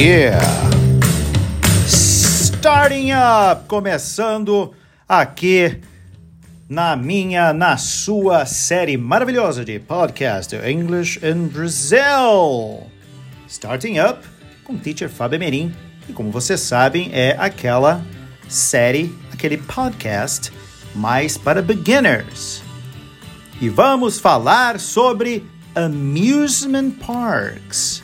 Yeah! Starting up! Começando aqui na minha, na sua série maravilhosa de podcast English in Brazil. Starting up com o teacher Fábio Merim. E como vocês sabem, é aquela série, aquele podcast mais para beginners. E vamos falar sobre amusement parks.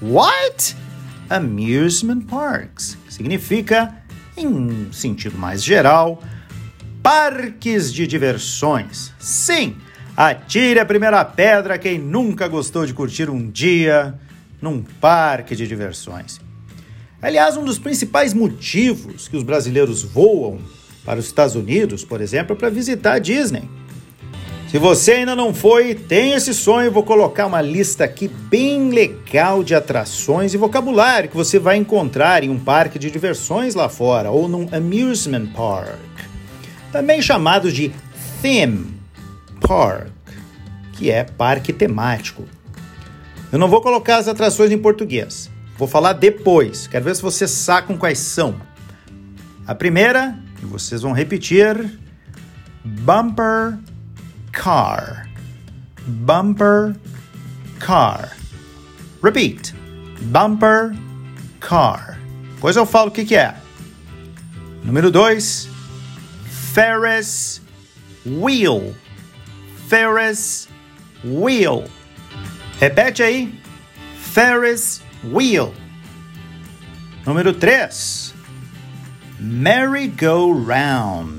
What? Amusement parks significa, em sentido mais geral, parques de diversões. Sim, atire a primeira pedra quem nunca gostou de curtir um dia num parque de diversões. Aliás, um dos principais motivos que os brasileiros voam para os Estados Unidos, por exemplo, é para visitar a Disney. Se você ainda não foi, tem esse sonho, vou colocar uma lista aqui bem legal de atrações e vocabulário que você vai encontrar em um parque de diversões lá fora ou num amusement park, também chamado de theme park, que é parque temático. Eu não vou colocar as atrações em português, vou falar depois, quero ver se vocês sacam quais são. A primeira, e vocês vão repetir, Bumper car. Bumper car. Repeat. Bumper car. Pois eu falo o que, que é. Número 2. Ferris wheel. Ferris wheel. Repete aí. Ferris wheel. Número 3. Merry-go-round.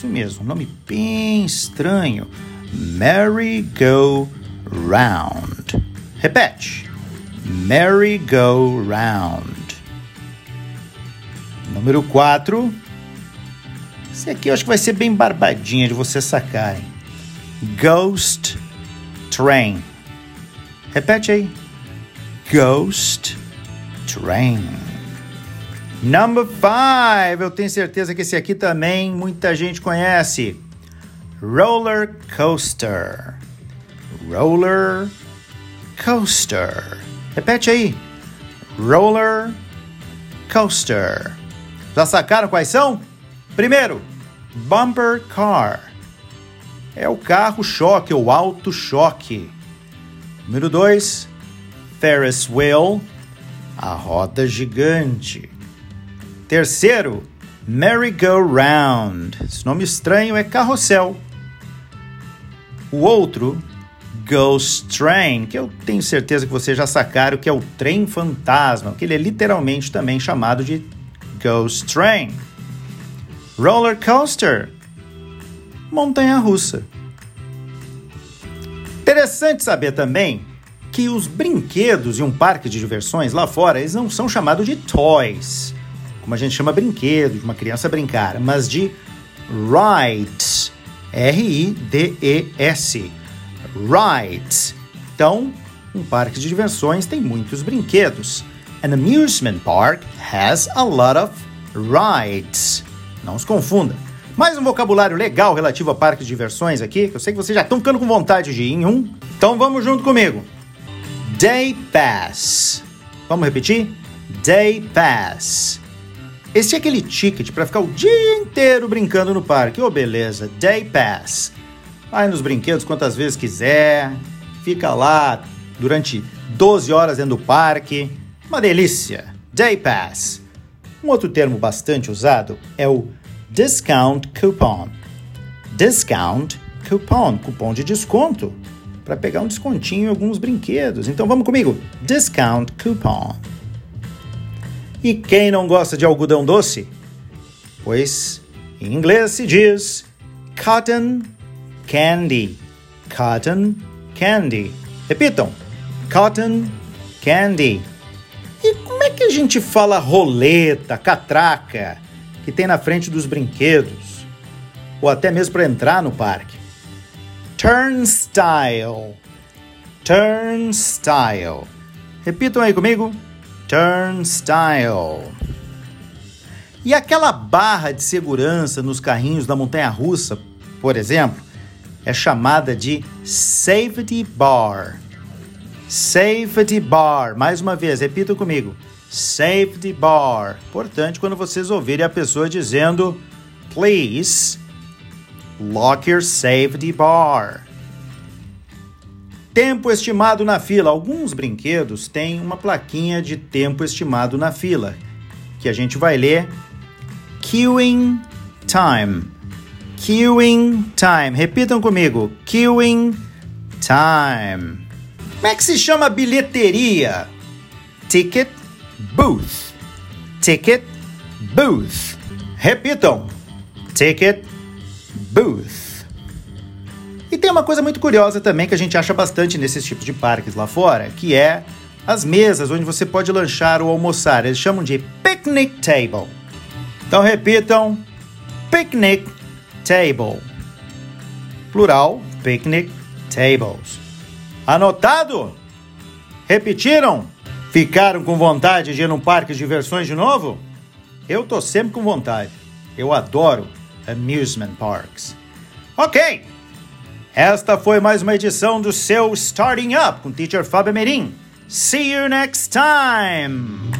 Isso mesmo, nome bem estranho. Merry-go-round. Repete. Merry-go-round. Número 4. Esse aqui eu acho que vai ser bem barbadinha de vocês sacarem. Ghost Train. Repete aí. Ghost Train. Number five, eu tenho certeza que esse aqui também muita gente conhece. Roller coaster. Roller coaster. Repete aí. Roller coaster. Já sacaram quais são? Primeiro, bumper car. É o carro choque ou alto choque. Número 2, Ferris wheel, a roda gigante. Terceiro, merry-go-round. Esse nome estranho é carrossel. O outro, Ghost Train, que eu tenho certeza que vocês já sacaram que é o trem fantasma, que ele é literalmente também chamado de Ghost Train. Roller Coaster, montanha russa. Interessante saber também que os brinquedos em um parque de diversões lá fora, eles não são chamados de toys como a gente chama brinquedo, de uma criança brincar, mas de rides. R-I-D-E-S. Rides. Então, um parque de diversões tem muitos brinquedos. An amusement park has a lot of rides. Não se confunda. Mais um vocabulário legal relativo a parques de diversões aqui, que eu sei que vocês já estão ficando com vontade de ir em um. Então vamos junto comigo. Day Pass. Vamos repetir? Day Pass. Esse é aquele ticket para ficar o dia inteiro brincando no parque. Ô, oh, beleza, Day Pass. Vai nos brinquedos quantas vezes quiser, fica lá durante 12 horas dentro do parque. Uma delícia. Day Pass. Um outro termo bastante usado é o discount coupon. Discount coupon, cupom de desconto, para pegar um descontinho em alguns brinquedos. Então vamos comigo. Discount coupon. E quem não gosta de algodão doce? Pois em inglês se diz cotton candy. Cotton candy. Repitam: cotton candy. E como é que a gente fala roleta, catraca, que tem na frente dos brinquedos? Ou até mesmo para entrar no parque? Turnstile. Turnstile. Repitam aí comigo turnstile. E aquela barra de segurança nos carrinhos da montanha russa, por exemplo, é chamada de safety bar. Safety bar. Mais uma vez, repita comigo. Safety bar. Importante quando vocês ouvirem a pessoa dizendo Please lock your safety bar. Tempo estimado na fila. Alguns brinquedos têm uma plaquinha de tempo estimado na fila, que a gente vai ler queuing time. Queuing time. Repitam comigo. Queuing time. Como é que se chama bilheteria? Ticket booth. Ticket booth. Repitam. Ticket booth. Tem uma coisa muito curiosa também que a gente acha bastante nesses tipos de parques lá fora, que é as mesas onde você pode lanchar ou almoçar. Eles chamam de picnic table. Então repitam: picnic table. Plural, picnic tables. Anotado? Repetiram? Ficaram com vontade de ir num parque de diversões de novo? Eu tô sempre com vontade. Eu adoro amusement parks. Ok! Esta foi mais uma edição do seu Starting Up com Teacher Fábio Merim. See you next time!